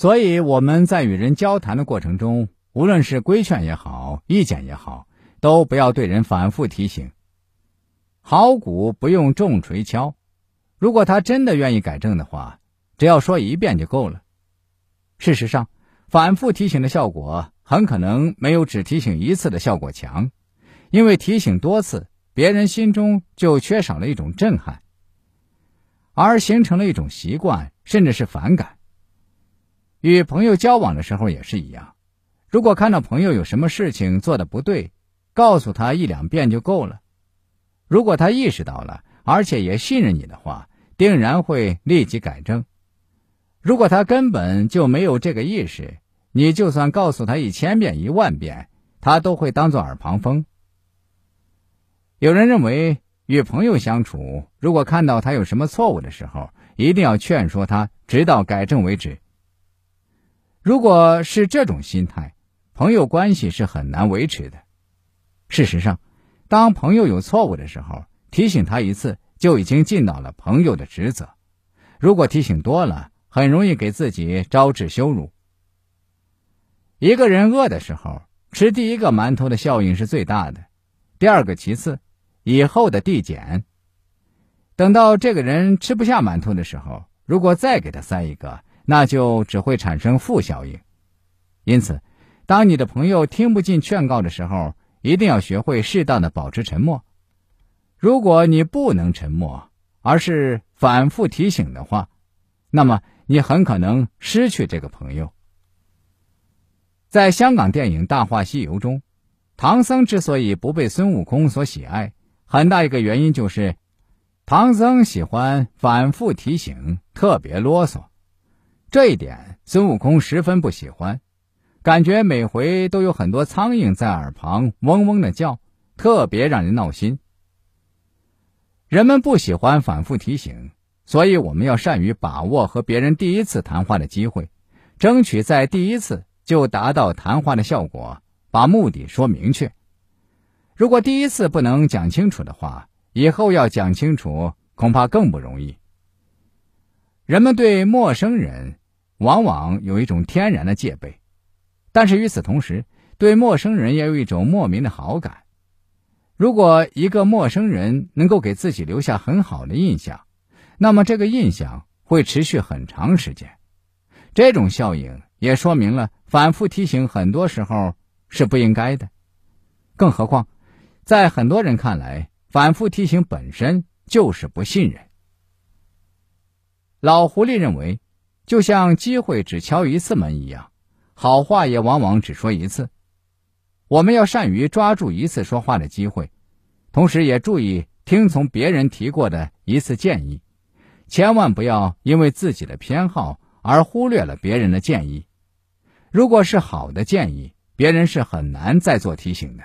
所以我们在与人交谈的过程中，无论是规劝也好，意见也好，都不要对人反复提醒。好鼓不用重锤敲，如果他真的愿意改正的话，只要说一遍就够了。事实上，反复提醒的效果很可能没有只提醒一次的效果强，因为提醒多次，别人心中就缺少了一种震撼，而形成了一种习惯，甚至是反感。与朋友交往的时候也是一样，如果看到朋友有什么事情做的不对，告诉他一两遍就够了。如果他意识到了，而且也信任你的话，定然会立即改正。如果他根本就没有这个意识，你就算告诉他一千遍、一万遍，他都会当做耳旁风。有人认为，与朋友相处，如果看到他有什么错误的时候，一定要劝说他，直到改正为止。如果是这种心态，朋友关系是很难维持的。事实上，当朋友有错误的时候，提醒他一次就已经尽到了朋友的职责。如果提醒多了，很容易给自己招致羞辱。一个人饿的时候，吃第一个馒头的效应是最大的，第二个其次，以后的递减。等到这个人吃不下馒头的时候，如果再给他塞一个，那就只会产生负效应。因此，当你的朋友听不进劝告的时候，一定要学会适当的保持沉默。如果你不能沉默，而是反复提醒的话，那么你很可能失去这个朋友。在香港电影《大话西游》中，唐僧之所以不被孙悟空所喜爱，很大一个原因就是，唐僧喜欢反复提醒，特别啰嗦。这一点孙悟空十分不喜欢。感觉每回都有很多苍蝇在耳旁嗡嗡的叫，特别让人闹心。人们不喜欢反复提醒，所以我们要善于把握和别人第一次谈话的机会，争取在第一次就达到谈话的效果，把目的说明确。如果第一次不能讲清楚的话，以后要讲清楚恐怕更不容易。人们对陌生人往往有一种天然的戒备。但是与此同时，对陌生人也有一种莫名的好感。如果一个陌生人能够给自己留下很好的印象，那么这个印象会持续很长时间。这种效应也说明了反复提醒很多时候是不应该的。更何况，在很多人看来，反复提醒本身就是不信任。老狐狸认为，就像机会只敲一次门一样。好话也往往只说一次，我们要善于抓住一次说话的机会，同时也注意听从别人提过的一次建议，千万不要因为自己的偏好而忽略了别人的建议。如果是好的建议，别人是很难再做提醒的。